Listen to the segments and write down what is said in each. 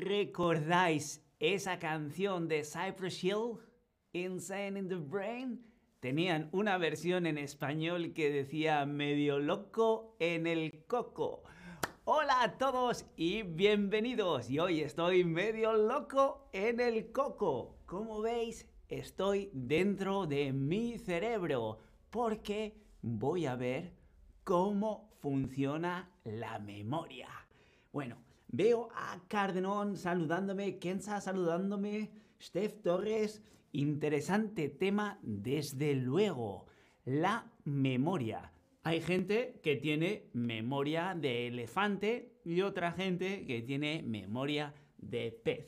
¿Recordáis esa canción de Cypress Hill, Insane in the Brain? Tenían una versión en español que decía medio loco en el coco. Hola a todos y bienvenidos. Y hoy estoy medio loco en el coco. Como veis, estoy dentro de mi cerebro porque voy a ver cómo funciona la memoria. Bueno, veo a Cardenón saludándome, Kenza saludándome, Steph Torres. Interesante tema, desde luego. La memoria. Hay gente que tiene memoria de elefante y otra gente que tiene memoria de pez.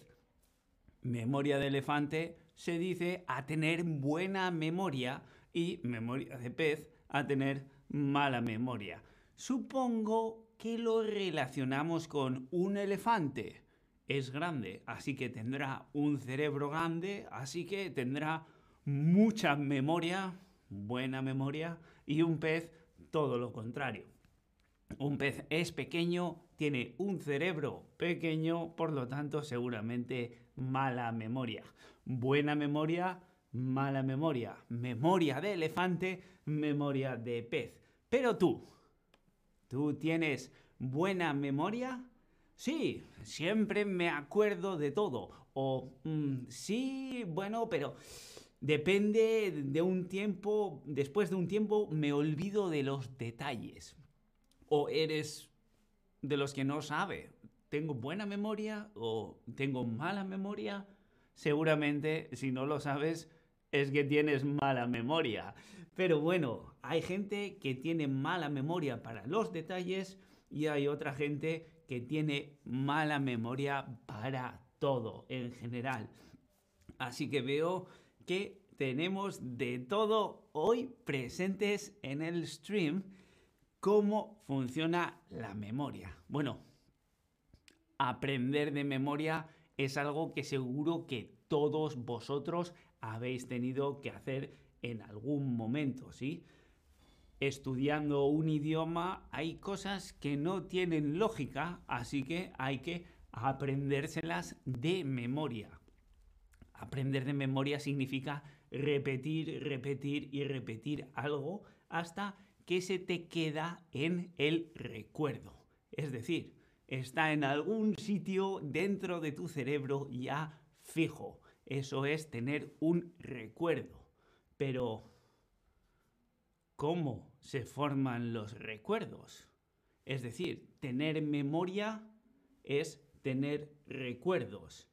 Memoria de elefante se dice a tener buena memoria y memoria de pez a tener mala memoria. Supongo que lo relacionamos con un elefante. Es grande, así que tendrá un cerebro grande, así que tendrá mucha memoria, buena memoria, y un pez todo lo contrario. Un pez es pequeño, tiene un cerebro pequeño, por lo tanto seguramente mala memoria. Buena memoria, mala memoria. Memoria de elefante, memoria de pez. Pero tú, ¿tú tienes buena memoria? Sí, siempre me acuerdo de todo. O mm, sí, bueno, pero depende de un tiempo, después de un tiempo me olvido de los detalles. O eres de los que no sabe, ¿tengo buena memoria o tengo mala memoria? Seguramente, si no lo sabes, es que tienes mala memoria. Pero bueno, hay gente que tiene mala memoria para los detalles y hay otra gente que tiene mala memoria para todo en general. Así que veo que tenemos de todo hoy presentes en el stream cómo funciona la memoria. Bueno, aprender de memoria es algo que seguro que todos vosotros habéis tenido que hacer en algún momento, ¿sí? Estudiando un idioma hay cosas que no tienen lógica, así que hay que aprendérselas de memoria. Aprender de memoria significa repetir, repetir y repetir algo hasta que se te queda en el recuerdo. Es decir, está en algún sitio dentro de tu cerebro ya fijo. Eso es tener un recuerdo. Pero, ¿cómo se forman los recuerdos? Es decir, tener memoria es tener recuerdos.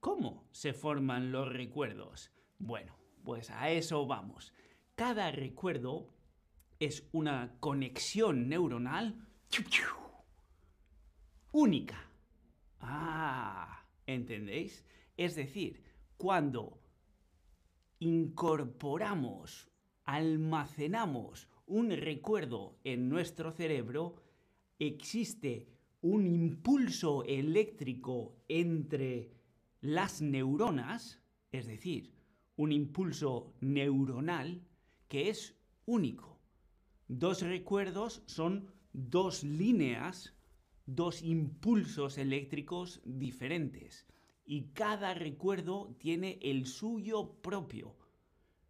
¿Cómo se forman los recuerdos? Bueno, pues a eso vamos. Cada recuerdo es una conexión neuronal única. Ah, ¿entendéis? Es decir, cuando incorporamos, almacenamos un recuerdo en nuestro cerebro, existe un impulso eléctrico entre las neuronas, es decir, un impulso neuronal que es único. Dos recuerdos son dos líneas, dos impulsos eléctricos diferentes y cada recuerdo tiene el suyo propio.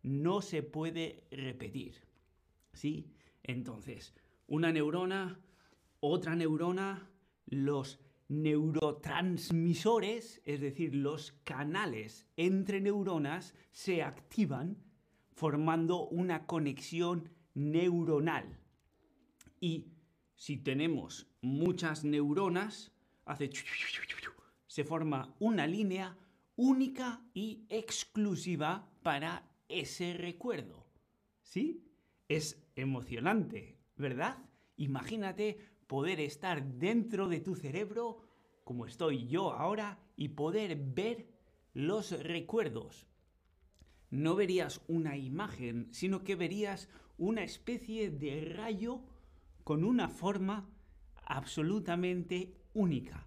No se puede repetir. ¿Sí? Entonces, una neurona, otra neurona, los neurotransmisores, es decir, los canales entre neuronas, se activan formando una conexión neuronal. Y si tenemos muchas neuronas, hace se forma una línea única y exclusiva para ese recuerdo. ¿Sí? Es emocionante, ¿verdad? Imagínate poder estar dentro de tu cerebro, como estoy yo ahora, y poder ver los recuerdos. No verías una imagen, sino que verías una especie de rayo con una forma absolutamente única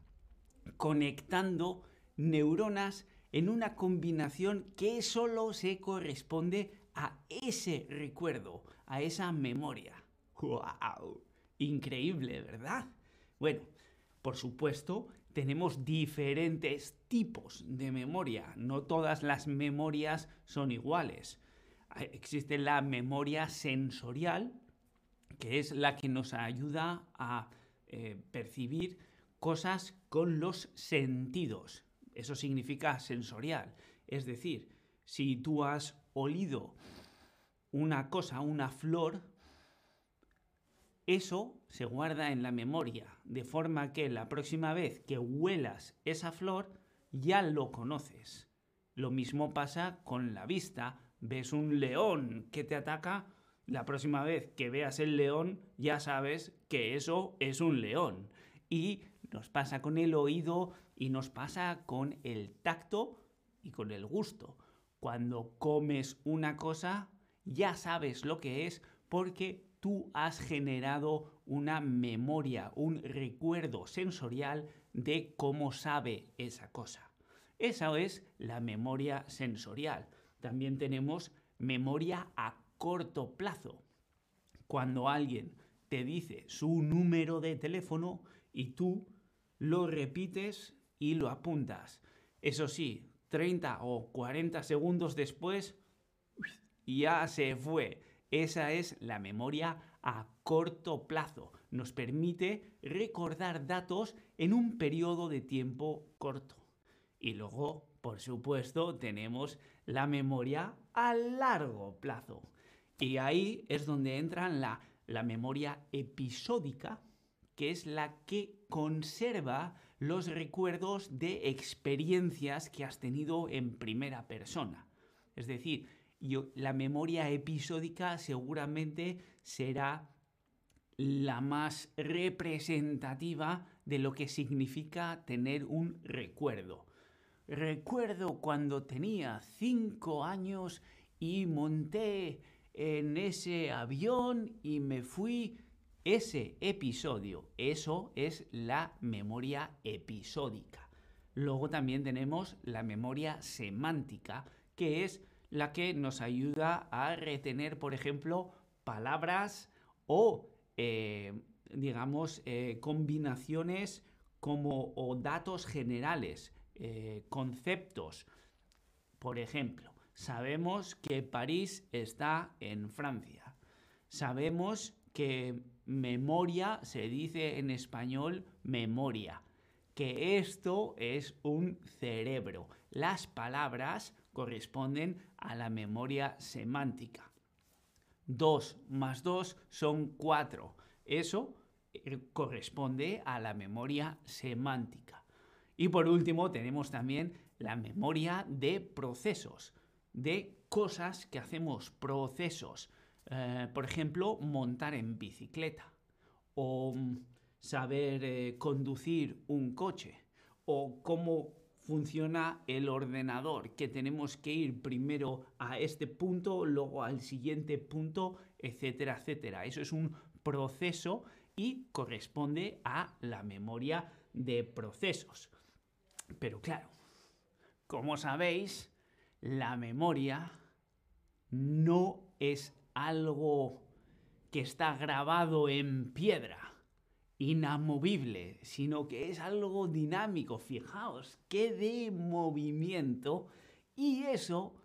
conectando neuronas en una combinación que solo se corresponde a ese recuerdo, a esa memoria. ¡Wow! Increíble, ¿verdad? Bueno, Por supuesto, tenemos diferentes tipos de memoria. No todas las memorias son iguales. Existe la memoria sensorial, que es la que nos ayuda a eh, percibir cosas con los sentidos. Eso significa sensorial. Es decir, si tú has olido una cosa, una flor, eso se guarda en la memoria, de forma que la próxima vez que huelas esa flor, ya lo conoces. Lo mismo pasa con la vista. Ves un león que te ataca, la próxima vez que veas el león, ya sabes que eso es un león. Y nos pasa con el oído y nos pasa con el tacto y con el gusto. Cuando comes una cosa, ya sabes lo que es porque tú has generado una memoria, un recuerdo sensorial de cómo sabe esa cosa. Esa es la memoria sensorial. También tenemos memoria a corto plazo. Cuando alguien te dice su número de teléfono y tú lo repites y lo apuntas. Eso sí, 30 o 40 segundos después ya se fue. Esa es la memoria a corto plazo. Nos permite recordar datos en un periodo de tiempo corto. Y luego, por supuesto, tenemos la memoria a largo plazo. Y ahí es donde entra la, la memoria episódica, que es la que conserva los recuerdos de experiencias que has tenido en primera persona. Es decir, la memoria episódica seguramente será la más representativa de lo que significa tener un recuerdo. Recuerdo cuando tenía cinco años y monté en ese avión y me fui ese episodio. Eso es la memoria episódica. Luego también tenemos la memoria semántica, que es la que nos ayuda a retener, por ejemplo, palabras o, eh, digamos, eh, combinaciones como o datos generales, eh, conceptos. Por ejemplo, sabemos que París está en Francia. Sabemos que memoria se dice en español memoria, que esto es un cerebro. Las palabras corresponden a la memoria semántica. 2 más 2 son 4. Eso eh, corresponde a la memoria semántica. Y por último tenemos también la memoria de procesos, de cosas que hacemos, procesos. Eh, por ejemplo, montar en bicicleta o mm, saber eh, conducir un coche o cómo funciona el ordenador, que tenemos que ir primero a este punto, luego al siguiente punto, etcétera, etcétera. Eso es un proceso y corresponde a la memoria de procesos. Pero claro, como sabéis, la memoria no es algo que está grabado en piedra inamovible, sino que es algo dinámico. Fijaos, que de movimiento y eso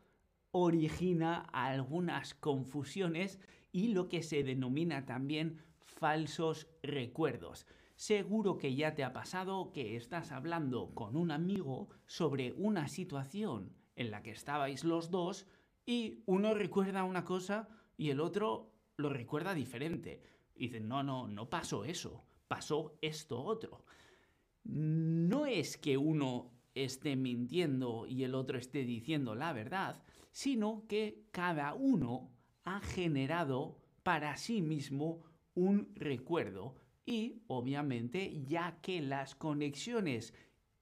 origina algunas confusiones y lo que se denomina también falsos recuerdos. Seguro que ya te ha pasado que estás hablando con un amigo sobre una situación en la que estabais los dos y uno recuerda una cosa y el otro lo recuerda diferente. Y dicen, no, no, no pasó eso pasó esto otro. No es que uno esté mintiendo y el otro esté diciendo la verdad, sino que cada uno ha generado para sí mismo un recuerdo y obviamente ya que las conexiones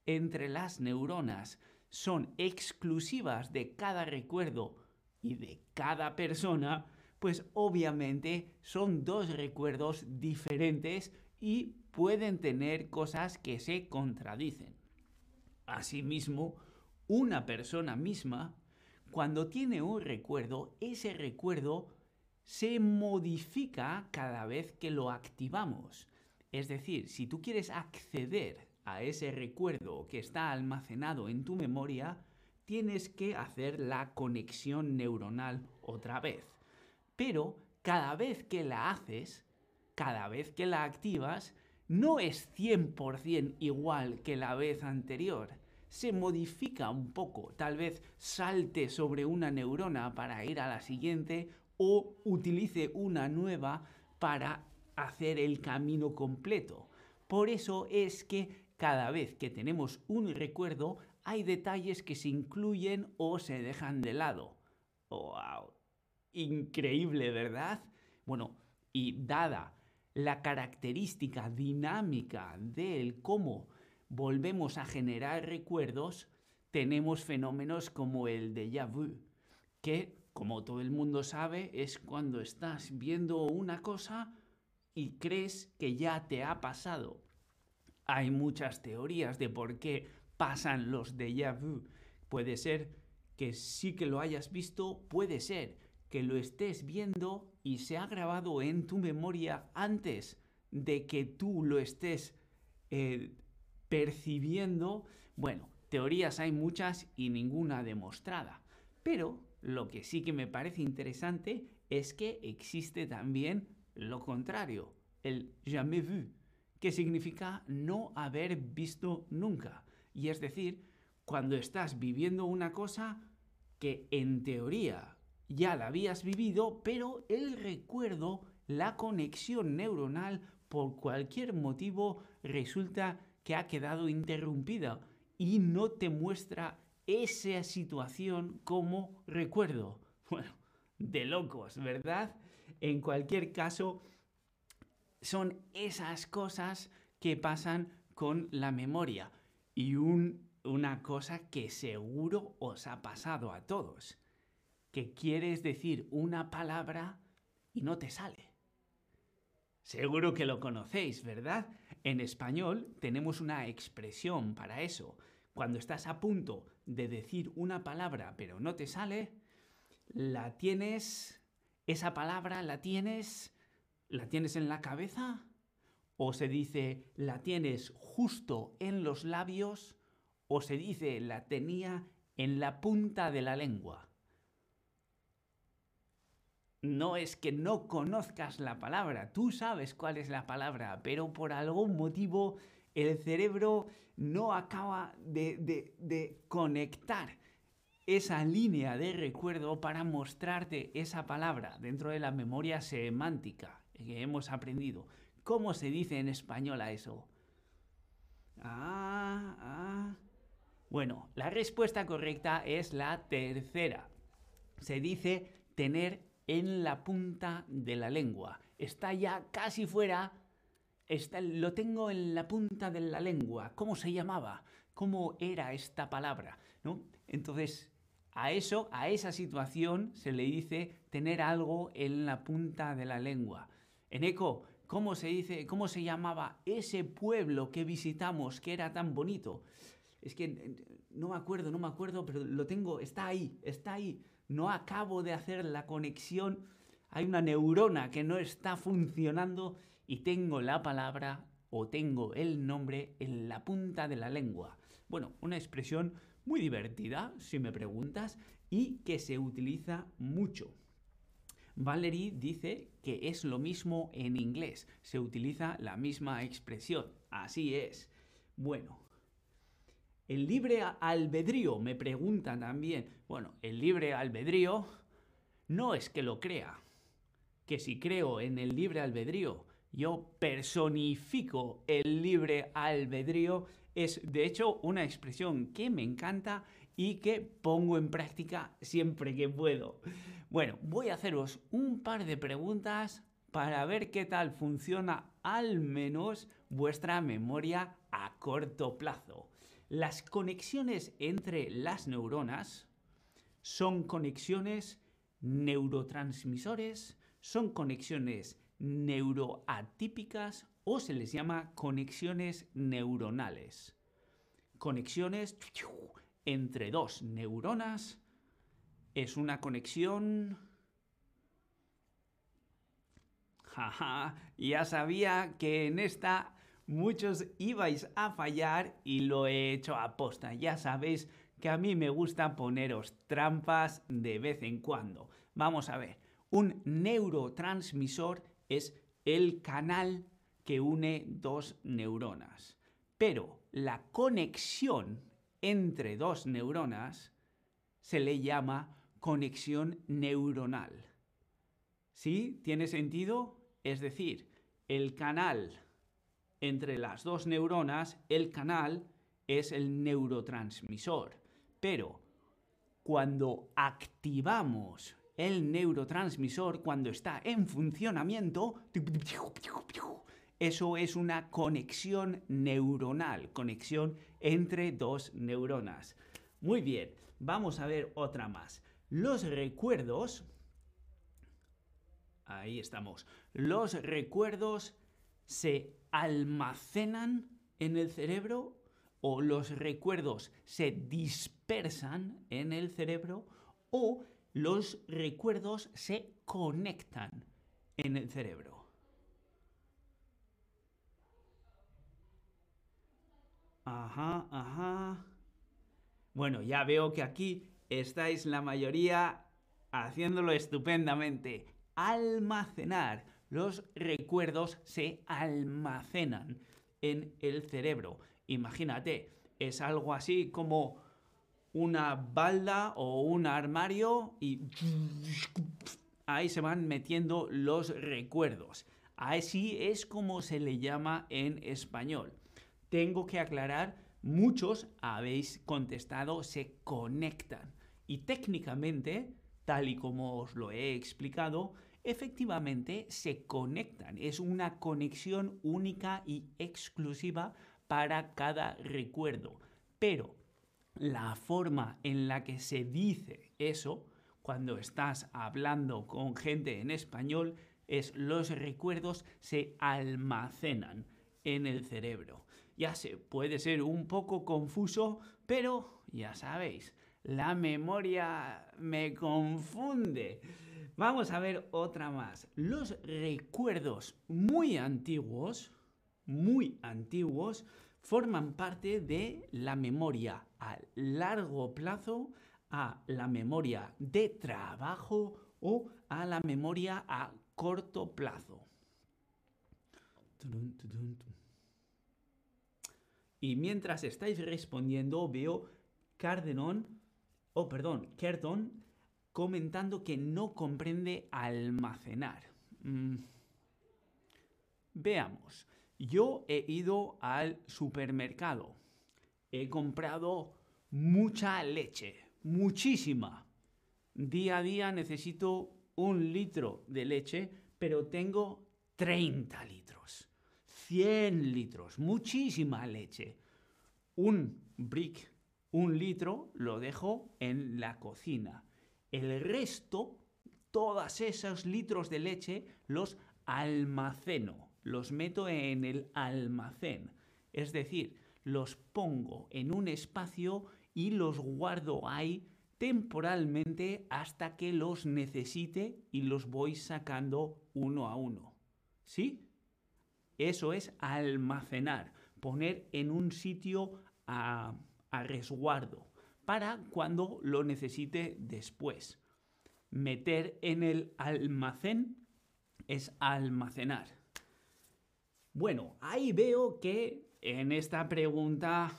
entre las neuronas son exclusivas de cada recuerdo y de cada persona, pues obviamente son dos recuerdos diferentes y pueden tener cosas que se contradicen. Asimismo, una persona misma, cuando tiene un recuerdo, ese recuerdo se modifica cada vez que lo activamos. Es decir, si tú quieres acceder a ese recuerdo que está almacenado en tu memoria, tienes que hacer la conexión neuronal otra vez. Pero cada vez que la haces, cada vez que la activas, no es 100% igual que la vez anterior. Se modifica un poco, tal vez salte sobre una neurona para ir a la siguiente o utilice una nueva para hacer el camino completo. Por eso es que cada vez que tenemos un recuerdo hay detalles que se incluyen o se dejan de lado. ¡Wow! Increíble, ¿verdad? Bueno, y dada la característica dinámica del cómo volvemos a generar recuerdos, tenemos fenómenos como el déjà vu, que, como todo el mundo sabe, es cuando estás viendo una cosa y crees que ya te ha pasado. Hay muchas teorías de por qué pasan los déjà vu. Puede ser que sí que lo hayas visto, puede ser que lo estés viendo y se ha grabado en tu memoria antes de que tú lo estés eh, percibiendo. Bueno, teorías hay muchas y ninguna demostrada. Pero lo que sí que me parece interesante es que existe también lo contrario, el jamais vu, que significa no haber visto nunca. Y es decir, cuando estás viviendo una cosa que en teoría ya la habías vivido, pero el recuerdo, la conexión neuronal, por cualquier motivo, resulta que ha quedado interrumpida y no te muestra esa situación como recuerdo. Bueno, de locos, ¿verdad? En cualquier caso, son esas cosas que pasan con la memoria. Y una cosa que seguro os ha pasado a todos que quieres decir una palabra y no te sale. Seguro que lo conocéis, ¿verdad? En español tenemos una expresión para eso. Cuando estás a punto de decir una palabra pero no te sale, la tienes, esa palabra la tienes, la tienes en la cabeza o se dice la tienes justo en los labios o se dice la tenía en la punta de la lengua no es que no conozcas la palabra, tú sabes cuál es la palabra, pero por algún motivo el cerebro no acaba de, conectar esa línea de recuerdo para mostrarte esa palabra dentro de la memoria semántica que hemos aprendido. ¿Cómo se dice en español a eso? Ah, ah. Bueno, la respuesta correcta es la tercera. Se dice tener en la punta de la lengua. Está ya casi fuera. Está, lo tengo en la punta de la lengua. ¿Cómo se llamaba? ¿Cómo era esta palabra? ¿No? Entonces, a eso, a esa situación se le dice tener algo en la punta de la lengua. En eco, ¿cómo se dice, cómo se llamaba ese pueblo que visitamos que era tan bonito? Es que no me acuerdo, no me acuerdo, pero lo tengo, está ahí, está ahí no acabo de hacer la conexión, hay una neurona que no está funcionando y tengo la palabra o tengo el nombre en la punta de la lengua. Bueno, una expresión muy divertida, si me preguntas, y que se utiliza mucho. Valerie dice que es lo mismo en inglés, se utiliza la misma expresión, así es. Bueno, el libre albedrío, me preguntan también. Bueno, el libre albedrío no es que lo crea, que si creo en el libre albedrío, yo personifico el libre albedrío, es de hecho una expresión que me encanta y que pongo en práctica siempre que puedo. Bueno, voy a haceros un par de preguntas para ver qué tal funciona al menos vuestra memoria a corto plazo. Las conexiones entre las neuronas son conexiones neurotransmisores, son conexiones neuroatípicas o se les llama conexiones neuronales. Conexiones entre dos neuronas es una conexión Jaja, ya sabía que en esta muchos ibais a fallar y lo he hecho a posta. Ya sabéis que a mí me gusta poneros trampas de vez en cuando. Vamos a ver, un neurotransmisor es el canal que une dos neuronas. Pero la conexión entre dos neuronas se le llama conexión neuronal. ¿Sí? ¿Tiene sentido? Es decir, el canal entre las dos neuronas, el canal es el neurotransmisor. Pero cuando activamos el neurotransmisor, cuando está en funcionamiento, eso es una conexión neuronal, conexión entre dos neuronas. Muy bien, vamos a ver otra más. Los recuerdos, ahí estamos, los recuerdos se almacenan en el cerebro o los recuerdos se dispersan en el cerebro o los recuerdos se conectan en el cerebro. Ajá, ajá. Bueno, ya veo que aquí estáis la mayoría haciéndolo estupendamente. Almacenar. Los recuerdos se almacenan en el cerebro. Imagínate, es algo así como una balda o un armario y ahí se van metiendo los recuerdos. Así es como se le llama en español. Tengo que aclarar, muchos habéis contestado se conectan y técnicamente, tal y como os lo he explicado, efectivamente se conectan. Es una conexión única y exclusiva para cada recuerdo. Pero la forma en la que se dice eso, cuando estás hablando con gente en español, es los recuerdos se almacenan en el cerebro. Ya sé, puede ser un poco confuso, pero ya sabéis, la memoria me confunde. Vamos a ver otra más. Los recuerdos muy antiguos, muy antiguos, forman parte de la memoria a largo plazo, a la memoria de trabajo o a la memoria a corto plazo. Y mientras estáis respondiendo, veo Cardenon, oh perdón, Kerton, comentando que no comprende almacenar. Mm. Veamos, yo he ido al supermercado, he comprado mucha leche, muchísima. Día a día necesito un litro de leche, pero tengo 30 litros, 100 litros, muchísima leche. Un brick, un litro, lo dejo en la cocina el resto, todos esos litros de leche, los almaceno, los meto en el almacén. Es decir, los pongo en un espacio y los guardo ahí temporalmente hasta que los necesite y los voy sacando uno a uno. ¿Sí? Eso es almacenar, poner en un sitio a, a resguardo para cuando lo necesite después. Meter en el almacén es almacenar. Bueno, ahí veo que en esta pregunta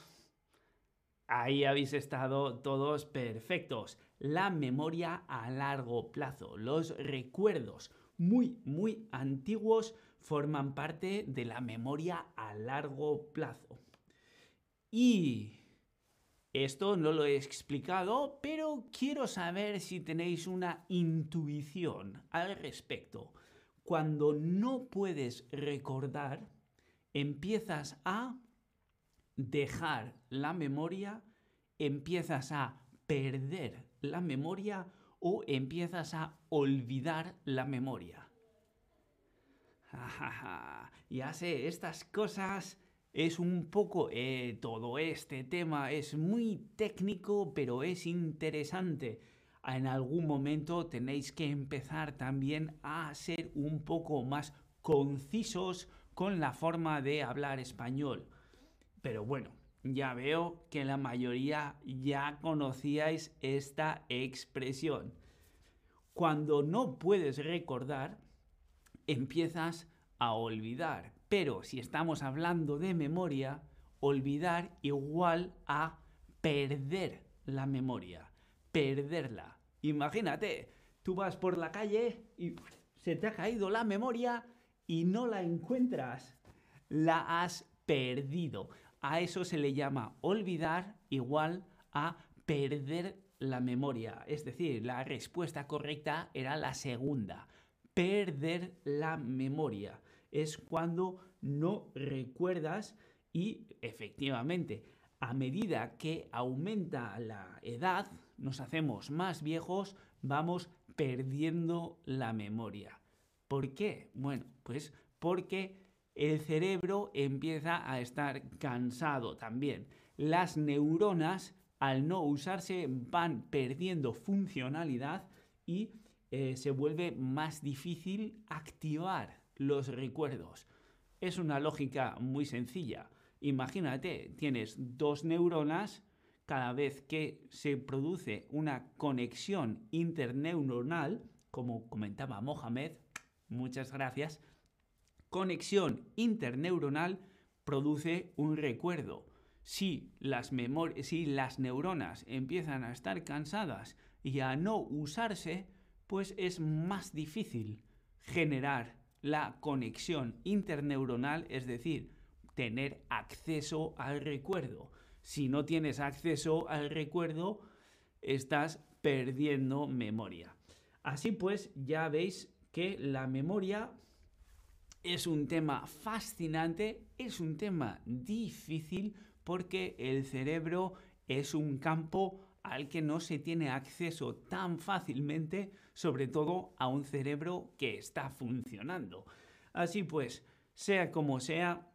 ahí habéis estado todos perfectos. La memoria a largo plazo, los recuerdos muy, muy antiguos forman parte de la memoria a largo plazo. Y esto no lo he explicado, pero quiero saber si tenéis una intuición al respecto. Cuando no puedes recordar, empiezas a dejar la memoria, empiezas a perder la memoria o empiezas a olvidar la memoria. ya sé, estas cosas es un poco eh, todo este tema es muy técnico pero es interesante en algún momento tenéis que empezar también a ser un poco más concisos con la forma de hablar español. Pero bueno, ya veo que la mayoría ya conocíais esta expresión. Cuando no puedes recordar, empiezas a olvidar. Pero si estamos hablando de memoria, olvidar igual a perder la memoria, perderla. Imagínate, tú vas por la calle y se te ha caído la memoria y no la encuentras. La has perdido. A eso se le llama olvidar igual a perder la memoria. Es decir, la respuesta correcta era la segunda. Perder la memoria. Es cuando no recuerdas y efectivamente, a medida que aumenta la edad, nos hacemos más viejos, vamos perdiendo la memoria. ¿Por qué? Bueno, pues porque el cerebro empieza a estar cansado también. Las neuronas, al no usarse, van perdiendo funcionalidad y eh, se vuelve más difícil activar los recuerdos. Es una lógica muy sencilla. Imagínate, tienes dos neuronas, cada vez que se produce una conexión interneuronal, como comentaba Mohamed, muchas gracias, conexión interneuronal produce un recuerdo. Si las, si las neuronas empiezan a estar cansadas y a no usarse, pues es más difícil generar la conexión interneuronal, es decir, tener acceso al recuerdo. Si no tienes acceso al recuerdo, estás perdiendo memoria. Así pues, ya veis que la memoria es un tema fascinante, es un tema difícil porque el cerebro es un campo al que no se tiene acceso tan fácilmente, sobre todo a un cerebro que está funcionando. Así pues, sea como sea,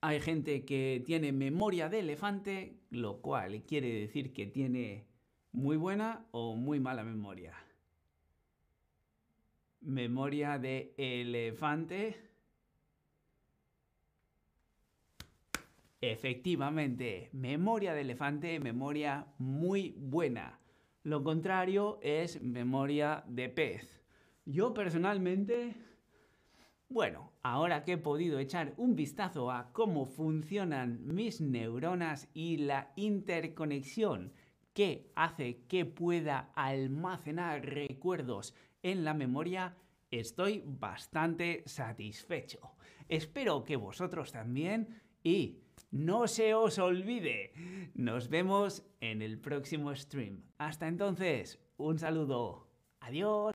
hay gente que tiene memoria de elefante, lo cual quiere decir que tiene muy buena o muy mala memoria memoria de elefante. Efectivamente, memoria de elefante, memoria muy buena. Lo contrario es memoria de pez. Yo personalmente, bueno, ahora que he podido echar un vistazo a cómo funcionan mis neuronas y la interconexión que hace que pueda almacenar recuerdos en la memoria, estoy bastante satisfecho. Espero que vosotros también y no se os olvide, nos vemos en el próximo stream. Hasta entonces, un saludo. Adiós.